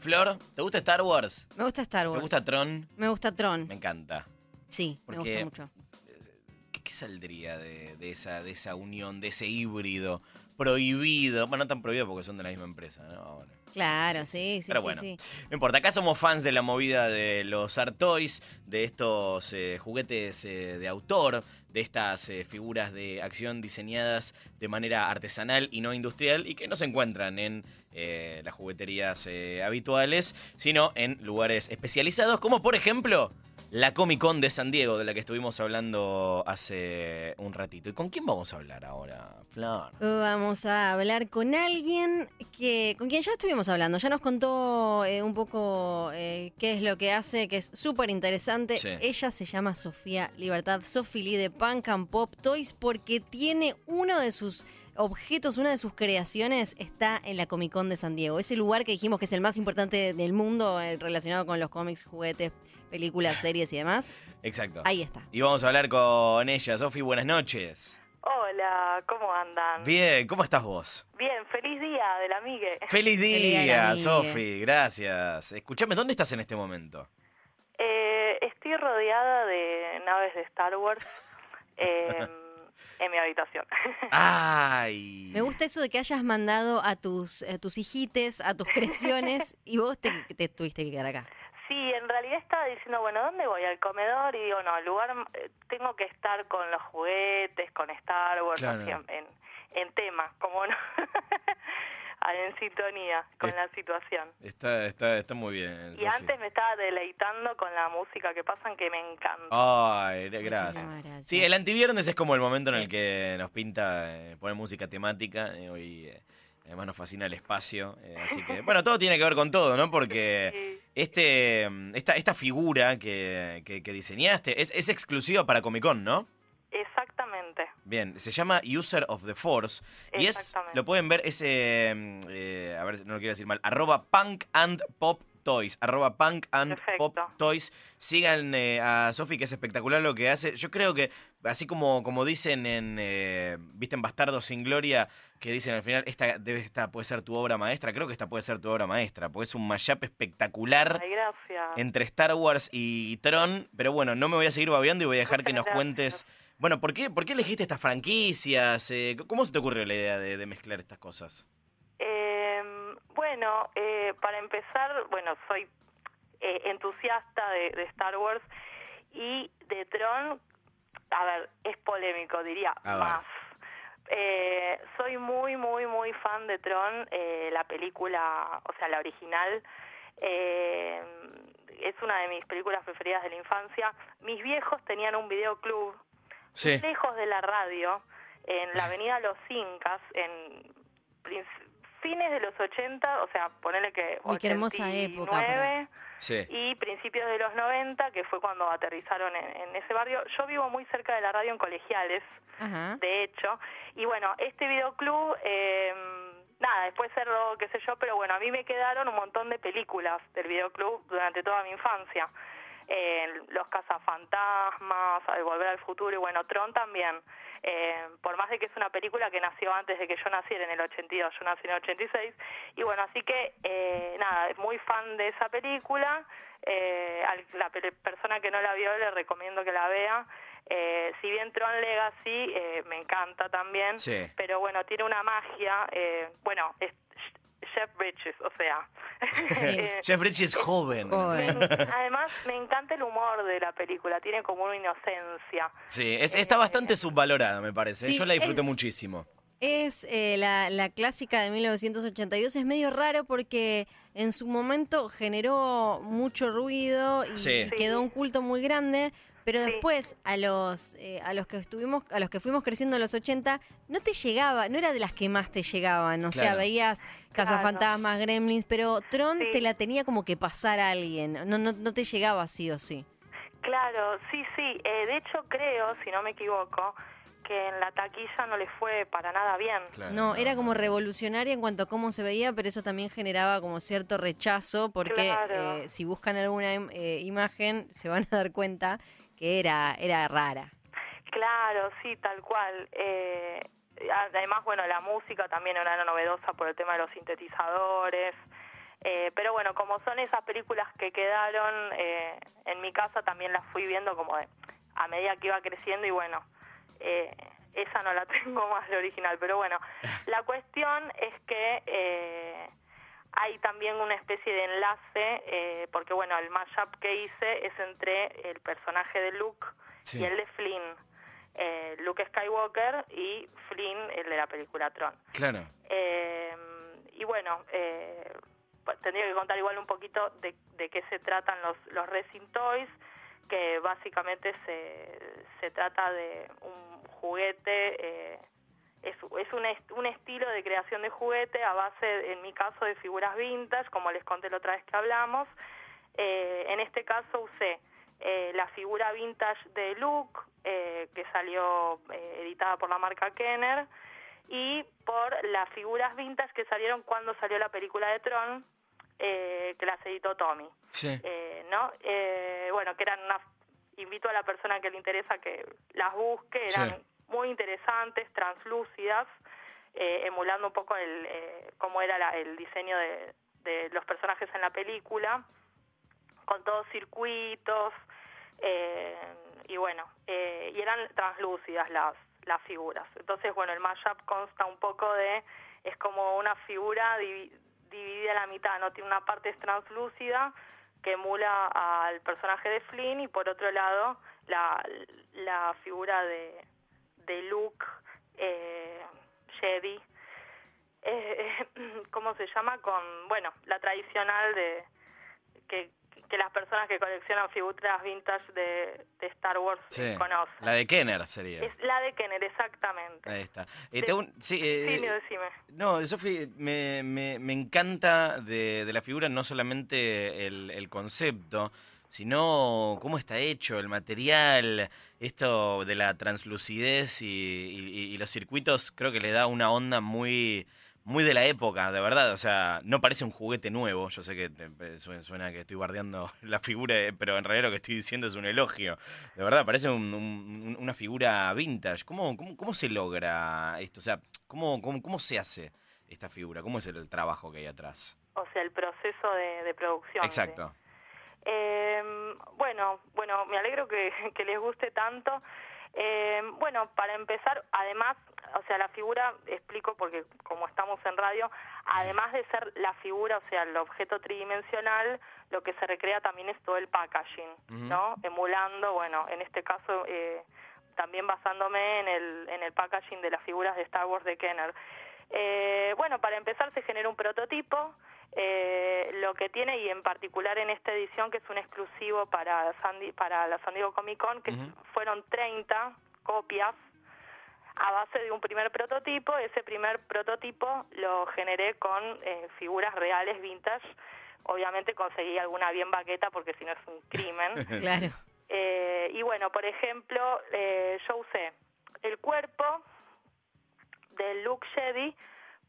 Flor, ¿te gusta Star Wars? Me gusta Star Wars. ¿Te gusta Tron? Me gusta Tron. Me encanta. Sí, me Porque- gusta mucho. ¿Qué, qué saldría de, de esa, de esa unión, de ese híbrido prohibido? Bueno, no tan prohibido porque son de la misma empresa, ¿no? Ahora. Claro, sí, sí, Pero sí, bueno, sí. no importa. Acá somos fans de la movida de los art toys, de estos eh, juguetes eh, de autor, de estas eh, figuras de acción diseñadas de manera artesanal y no industrial y que no se encuentran en eh, las jugueterías eh, habituales, sino en lugares especializados, como por ejemplo la Comic Con de San Diego, de la que estuvimos hablando hace un ratito. ¿Y con quién vamos a hablar ahora, Flor? Vamos a hablar con alguien que con quien ya estuvimos hablando. Ya nos contó eh, un poco eh, qué es lo que hace, que es súper interesante. Sí. Ella se llama Sofía Libertad, Lee de Punk and Pop Toys, porque tiene uno de sus objetos, una de sus creaciones está en la Comic Con de San Diego. Ese lugar que dijimos que es el más importante del mundo eh, relacionado con los cómics, juguetes, películas, series y demás. Exacto. Ahí está. Y vamos a hablar con ella. Sofi, buenas noches. Hola, ¿cómo andan? Bien, ¿cómo estás vos? Bien, feliz día del amigue. Feliz Feliz día. Sofi, gracias. Escuchame, ¿dónde estás en este momento? Eh, estoy rodeada de naves de Star Wars eh, en mi habitación. Ay. Me gusta eso de que hayas mandado a tus, a tus hijites, a tus creaciones, y vos te, te tuviste que quedar acá. Sí, en realidad estaba diciendo, bueno, ¿dónde voy? Al comedor y digo, no, el lugar, eh, tengo que estar con los juguetes, con Star Wars, Claro. así, en, en, en tema, como no, en sintonía con Es- la situación. Está, está, está muy bien. Y antes me estaba deleitando con la música que pasan que me encanta. Ay, gracias. Sí, el antiviernes es como el momento en el que nos pinta eh, poner música temática. eh, hoy eh, además nos fascina el espacio. eh, así que, bueno, todo tiene que ver con todo, ¿no? Porque Sí. este, mm, esta, esta figura que, que- que diseñaste es, es exclusiva para Comic Con, ¿no? Exactamente. Bien, se llama User of the Force. Y es, lo pueden ver, es, eh, eh, a ver, no lo quiero decir mal, arroba punk and pop toys, arroba punk and Perfecto. pop toys. Sigan eh, a Sofi, que es espectacular lo que hace. Yo creo que, así como, como dicen en, eh, viste, en Bastardo sin Gloria, que dicen al final, esta, debe, esta puede ser tu obra maestra, creo que esta puede ser tu obra maestra, porque es un mashup espectacular Ay, gracias. entre Star Wars y Tron, pero bueno, no me voy a seguir babeando y voy a dejar que nos cuentes. Bueno, ¿por qué, ¿por qué elegiste estas franquicias? Eh, ¿Cómo se te ocurrió la idea de, de mezclar estas cosas? Eh, bueno, eh, para empezar, bueno, soy eh, entusiasta de, de Star Wars y de Tron, a ver, es polémico, diría, más. Eh, soy muy, muy, muy fan de Tron, eh, la película, o sea, la original. Eh, es una de mis películas preferidas de la infancia. Mis viejos tenían un videoclub Sí. lejos de la radio, en la avenida Los Incas, en fines de los 80, o sea, ponele que Uy, qué hermosa época para- 89 Sí. y principios de los 90, que fue cuando aterrizaron en, en ese barrio. Yo vivo muy cerca de la radio en Colegiales, Ajá. de hecho, y bueno, este videoclub, eh, nada, después cerró, qué sé yo, pero bueno, a mí me quedaron un montón de películas del videoclub durante toda mi infancia. Eh, los cazafantasmas, al volver al futuro y bueno, Tron también. Eh, por más de que es una película que nació antes de que yo naciera en el 82, yo nací en el 86, y bueno, así que eh, nada, muy fan de esa película, eh, a la pe- persona que no la vio le recomiendo que la vea, eh, si bien Tron Legacy eh, me encanta también, Sí. pero bueno, tiene una magia, eh, bueno, es Jeff Bridges, o sea. Sí. eh, Jeff Bridges es joven. Joven. además, me encanta el humor de la película, tiene como una inocencia. Sí, es- está bastante subvalorada, me parece. Sí, Yo la disfruté es- muchísimo. Es eh, la, la clásica de 1982. Es medio raro porque en su momento generó mucho ruido y, Sí. y quedó un culto muy grande. Pero Sí. después, a los, eh, a los que estuvimos, a los que fuimos creciendo en los 80, no te llegaba, no era de las que más te llegaban. O sea, Claro. veías Claro. Cazafantasmas, Gremlins, pero Tron Sí. te la tenía como que pasar a alguien. No, no, no te llegaba sí o sí. Claro, sí, sí. Eh, de hecho, creo, si no me equivoco, que en la taquilla no le fue para nada bien. Claro, No, era como revolucionaria en cuanto a cómo se veía, pero eso también generaba como cierto rechazo, porque Claro. eh, si buscan alguna im- eh, imagen se van a dar cuenta que era, era rara. Claro, sí, tal cual. Eh, además, bueno, la música también era novedosa por el tema de los sintetizadores. Eh, pero bueno, como son esas películas que quedaron eh, en mi casa, también las fui viendo como de, a medida que iba creciendo y bueno, eh, esa no la tengo más la original. Pero bueno, la cuestión es que eh, hay también una especie de enlace, eh, porque bueno, el mashup que hice es entre el personaje de Luke Sí. y el de Flynn. Eh, Luke Skywalker y Flynn, el de la película Tron. Claro. Eh, y bueno, eh, tendría que contar igual un poquito de, de qué se tratan los, los Resin Toys, que básicamente se, se trata de un juguete, eh, es, es un, est- un estilo de creación de juguete a base, en mi caso, de figuras vintage, como les conté la otra vez que hablamos. Eh, en este caso usé eh, la figura vintage de Luke, eh, que salió eh, editada por la marca Kenner, y por las figuras vintage que salieron cuando salió la película de Tron, eh, que las editó Tommy. Sí. Eh, ¿no? Eh, bueno, que eran una... Invito a la persona que le interesa que las busque, eran Sí. muy interesantes, translúcidas, eh, emulando un poco el eh, cómo era la- el diseño de, de los personajes en la película, con todos circuitos, eh, y bueno, eh, y eran translúcidas las, las figuras. Entonces, bueno, el mashup consta un poco de, es como una figura divi- dividida a la mitad, no tiene una parte translúcida que emula al personaje de Flynn y por otro lado la, la figura de, de Luke eh, Jedi eh, ¿cómo se llama? Con, bueno, la tradicional de que, que las personas que coleccionan figuras vintage de, de Star Wars Sí. conocen. La de Kenner sería. Es la de Kenner, exactamente. Ahí está. Eh, De- te hago un- sí, eh, sí, decime. No, Sofi, me, me, me encanta de, de la figura no solamente el, el concepto, sino cómo está hecho, el material, esto de la translucidez y, y- y los circuitos, creo que le da una onda muy muy de la época, de verdad. O sea, no parece un juguete nuevo. Yo sé que te- suena, suena que estoy bardeando la figura, eh, pero en realidad lo que estoy diciendo es un elogio. De verdad, parece un- un- una figura vintage. ¿Cómo, cómo, cómo se logra esto? O sea, ¿cómo, cómo, cómo se hace esta figura? ¿Cómo es el, trabajo que hay atrás? O sea, el proceso de, de producción. Exacto. Eh, bueno, bueno, me alegro que, que les guste tanto. Eh, bueno, para empezar, además, o sea, la figura, explico porque como estamos en radio, además de ser la figura, o sea, el objeto tridimensional, lo que se recrea también es todo el packaging. ¿no? Emulando, bueno, en este caso, eh, también basándome en el, en el packaging de las figuras de Star Wars de Kenner. Eh, bueno, para empezar se genera un prototipo, eh, lo que tiene y en particular en esta edición que es un exclusivo para San Di- para la San Diego Comic Con que fueron 30 copias a base de un primer prototipo. Ese primer prototipo lo generé con eh, figuras reales vintage. Obviamente conseguí alguna bien baqueta porque si no es un crimen. Claro. Eh, y bueno, por ejemplo, eh, yo usé el cuerpo de Luke Jedi,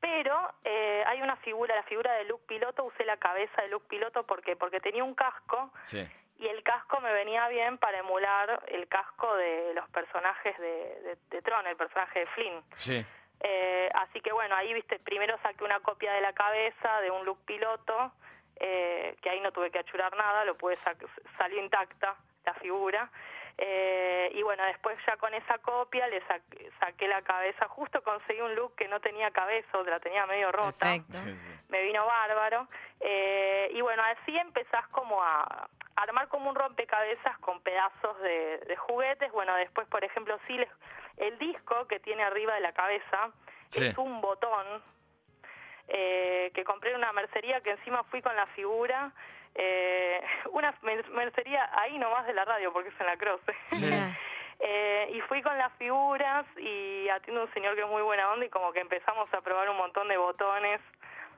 pero eh, hay una figura, la figura de Luke Piloto, usé la cabeza de Luke Piloto porque porque tenía un casco Sí. y el casco me venía bien para emular el casco de los personajes de, de, de Tron, el personaje de Flynn. Sí. Eh, así que bueno, ahí viste, primero saqué una copia de la cabeza de un look piloto, eh, que ahí no tuve que achurar nada, lo pude sac- salió intacta la figura. Eh, y bueno, después ya con esa copia le saqué, saqué la cabeza, justo conseguí un look que no tenía cabeza, o la tenía medio rota Perfecto. Me vino bárbaro. Eh, y bueno, así empezás como a armar como un rompecabezas con pedazos de, de juguetes. Bueno, después, por ejemplo, sí, les- el disco que tiene arriba de la cabeza Sí. es un botón eh, que compré en una mercería que encima fui con la figura. Eh, una mer- mercería ahí nomás de la radio, porque es en la Croce. Sí. Eh, y fui con las figuras y atiende un señor que es muy buena onda y como que empezamos a probar un montón de botones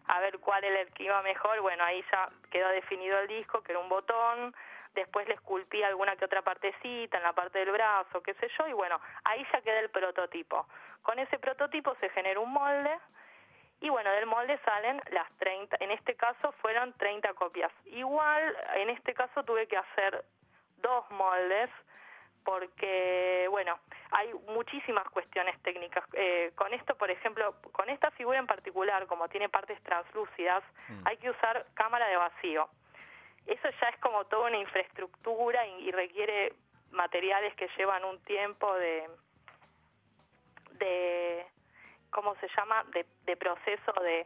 a ver cuál era el que iba mejor. Bueno, ahí ya quedó definido el disco, que era un botón. Después le esculpí alguna que otra partecita en la parte del brazo, qué sé yo. Y bueno, ahí ya queda el prototipo. Con ese prototipo se genera un molde. Y bueno, del molde salen las 30, en este caso fueron 30 copias. Igual, en este caso tuve que hacer dos moldes porque, bueno, hay muchísimas cuestiones técnicas. Eh, con esto, por ejemplo, con esta figura en particular, como tiene partes translúcidas, Mm. hay que usar cámara de vacío. Eso ya es como toda una infraestructura y, y requiere materiales que llevan un tiempo de, de ¿cómo se llama? De, de proceso de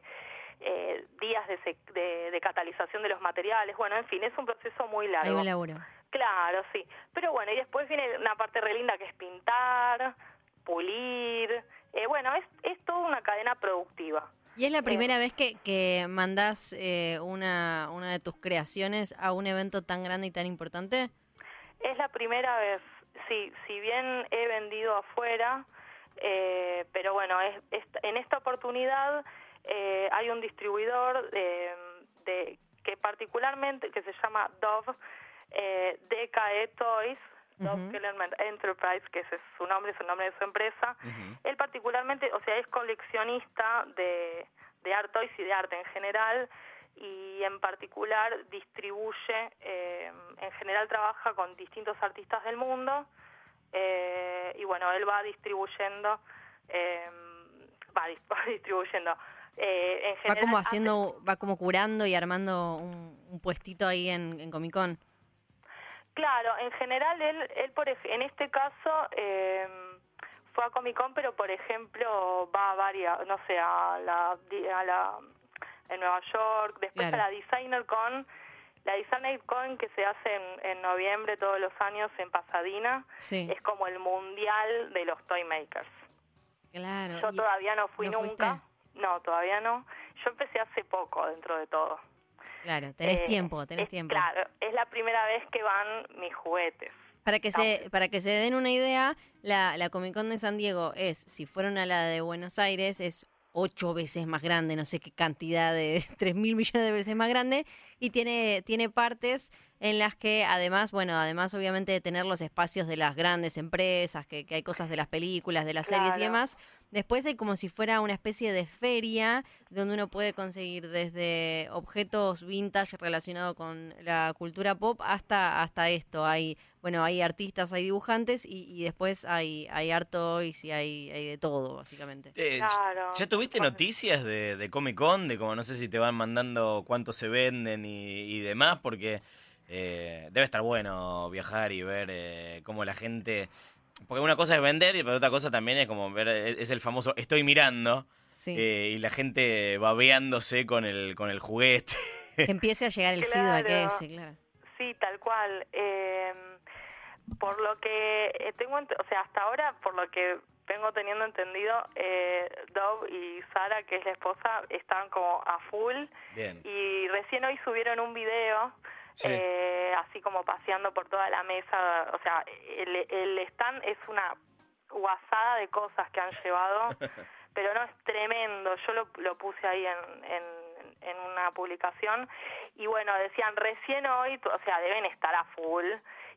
eh, días de, sec- de, de catalización de los materiales. Bueno, en fin, es un proceso muy Hay largo. un laburo. Claro, sí. Pero bueno, y después viene una parte re linda que es pintar, pulir. Eh, bueno, es, es toda una cadena productiva. ¿Y es la primera vez que, que mandás eh, una, una de tus creaciones a un evento tan grande y tan importante? Es la primera vez, sí, si bien he vendido afuera, eh, pero bueno, es, es- en esta oportunidad eh, hay un distribuidor de, de- que particularmente, que se llama Dove, eh, DKE Toys, Dove. Kellerman Enterprise, que ese es su nombre, es el nombre de su empresa. Él particularmente, o sea, es coleccionista de, de art toys y de arte en general y en particular distribuye, eh, en general trabaja con distintos artistas del mundo eh, y bueno, él va distribuyendo, eh, va, dis- va distribuyendo. eh, en Va general como hace- haciendo, va como curando y armando un, un puestito ahí en, en Comic Con. Claro, en general él, él por en este caso eh, fue a Comic Con, pero por ejemplo va a varias, no sé, a la, a la en Nueva York, después Claro. a la Designer Con, la Designer Con que se hace en, en noviembre todos los años en Pasadena, Sí, es como el mundial de los toy makers. claro. Yo todavía no fui ¿no nunca. No, todavía no. Yo empecé hace poco dentro de todo. Claro, tenés Eh, tiempo, tenés es- tiempo. Claro, es la primera vez que van mis juguetes. Para que, se, para que se den una idea, la, la Comic Con de San Diego es, si fueron a la de Buenos Aires, es ocho veces más grande, no sé qué cantidad de, tres mil millones de veces más grande, y tiene, tiene partes en las que además, bueno, además obviamente de tener los espacios de las grandes empresas, que, que hay cosas de las películas, de las series y demás, después hay como si fuera una especie de feria donde uno puede conseguir desde objetos vintage relacionados con la cultura pop hasta, hasta esto. Hay, bueno, hay artistas, hay dibujantes y, y después hay, hay art toys y hay, hay de todo, básicamente. Eh, Claro. ¿Ya tuviste noticias de, de Comic Con? De como no sé si te van mandando cuánto se venden y, y demás, porque eh, debe estar bueno viajar y ver eh, cómo la gente... Porque una cosa es vender y pero otra cosa también es como ver, eh, es el famoso estoy mirando Sí. eh, y la gente babeándose con el, con el juguete. que empiece a llegar el feedback Claro. ese, claro. Sí, tal cual. Eh, por lo que eh, tengo, o sea, hasta ahora, por lo que vengo teniendo entendido, eh, Dove y Sara, que es la esposa, están como a full Bien. y recién hoy subieron un video. Sí. eh, así como paseando por toda la mesa, o sea, el, el stand es una guasada de cosas que han llevado, pero no es tremendo. Yo lo, lo puse ahí en, en, en una publicación y bueno, decían recién hoy, o sea, deben estar a full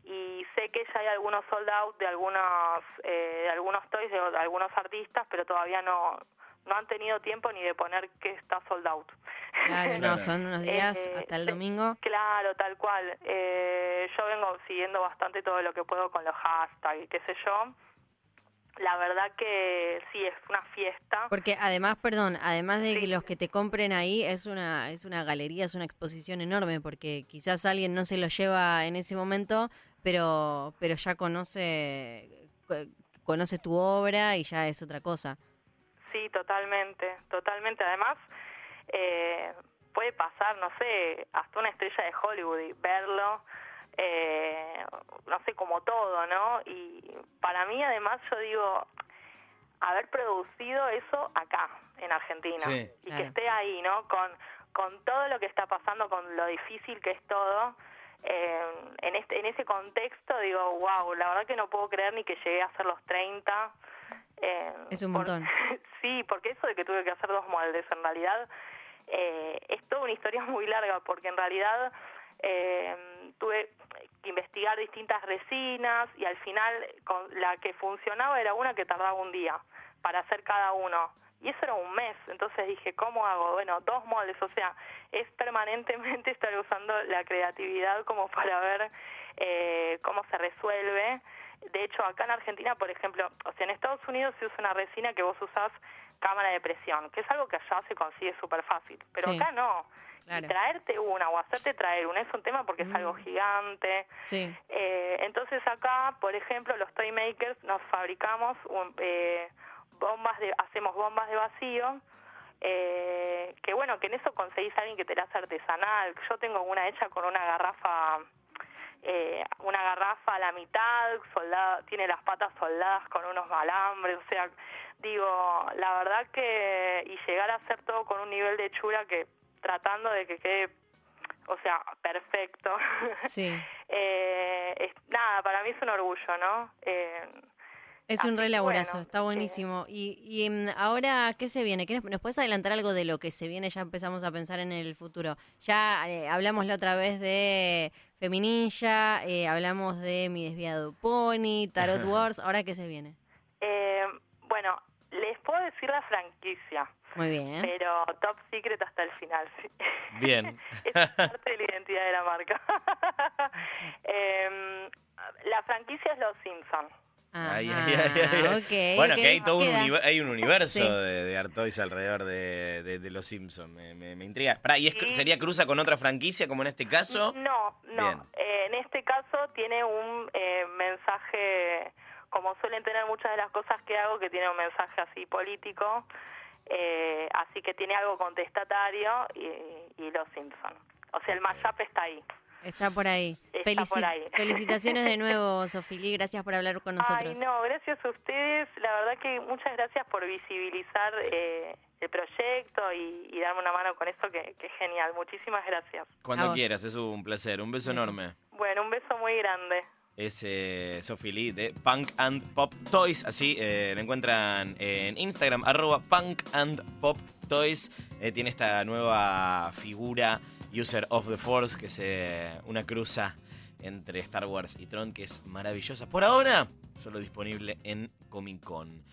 y sé que ya hay algunos sold out de algunos eh, de algunos toys de, de algunos artistas, pero todavía no no han tenido tiempo ni de poner que está sold out. Claro, no, son unos días Eh, hasta el sí, domingo. Claro, tal cual. Eh, yo vengo siguiendo bastante todo lo que puedo con los hashtags y qué sé yo. La verdad que sí, es una fiesta. Porque además, perdón, además de que los que te compren ahí es una es una galería, es una exposición enorme, porque quizás alguien no se lo lleva en ese momento, pero pero ya conoce co- conoce tu obra y ya es otra cosa. Sí, totalmente, totalmente. Además, eh, puede pasar, no sé, hasta una estrella de Hollywood y verlo, eh, no sé, como todo, ¿no? Y para mí, además, yo digo, haber producido eso acá, en Argentina, Sí. y Claro. que esté ahí, ¿no? Con, con todo lo que está pasando, con lo difícil que es todo. eh, en este en ese contexto digo wow la verdad que no puedo creer ni que llegué a hacer los 30 eh, Es un por- montón. sí, porque eso de que tuve que hacer dos moldes, en realidad eh, es toda una historia muy larga, porque en realidad eh, tuve que investigar distintas resinas y al final con la que funcionaba era una que tardaba un día para hacer cada uno. Y eso era un mes, entonces dije, ¿cómo hago? Bueno, dos moldes, o sea, es permanentemente estar usando la creatividad como para ver eh, cómo se resuelve. De hecho, acá en Argentina, por ejemplo, o sea, en Estados Unidos se usa una resina que vos usás cámara de presión, que es algo que allá se consigue súper fácil, pero Sí. acá no. Claro. Y traerte una o hacerte traer una es un tema porque es algo gigante. Sí. Eh, entonces acá, por ejemplo, los toy makers nos fabricamos un- eh, bombas de, hacemos bombas de vacío, eh, que bueno, que en eso conseguís a alguien que te la hace artesanal. Yo tengo una hecha con una garrafa, eh, una garrafa a la mitad, soldada, tiene las patas soldadas con unos alambres, o sea, digo, la verdad que, y llegar a hacer todo con un nivel de hechura que tratando de que quede, o sea, perfecto. Sí. Eh, es- nada, para mí es un orgullo, ¿no? Eh, Es un que re laburazo, bueno, está sí. buenísimo. Y, y em, ahora, ¿qué se viene? ¿Qué nos, nos puedes adelantar algo de lo que se viene? Ya empezamos a pensar en el futuro. Ya eh, hablamos la otra vez de Femininja, eh, hablamos de Mi Desviado Pony, Tarot Wars. ¿Ahora qué se viene? eh, bueno, les puedo decir la franquicia, Muy bien. pero top secret hasta el final, sí. Bien. es parte de la identidad de la marca. Em, la franquicia es Los Simpson. Ajá, Ay, ay, ay, ay, ay. ok, bueno, que hay todo un, hay un universo Sí. de, de Artois alrededor de, de- de los Simpsons. Me, me- me intriga. Pará, ¿y es, Sí. sería cruza con otra franquicia como en este caso? No, no. Eh, en este caso tiene un eh, mensaje, como suelen tener muchas de las cosas que hago, que tiene un mensaje así político, eh, así que tiene algo contestatario y, y los Simpson. O sea, el mashup está ahí. Está por ahí. Está Felici- por ahí. Felicitaciones de nuevo, Sofili. Gracias por hablar con nosotros. Ay, no, gracias a ustedes. La verdad que muchas gracias por visibilizar eh, el proyecto y, y darme una mano con esto, que, que es genial. Muchísimas gracias. Cuando quieras, es un placer. Un beso Beso. enorme. Bueno, un beso muy grande. Es eh, Sophie Lee de Punk and Pop Toys. Así eh, la encuentran en Instagram, arroba Punk and Pop Toys. Eh, tiene esta nueva figura, User of the Force, que es una cruza entre Star Wars y Tron, que es maravillosa. Por ahora, solo disponible en Comic Con.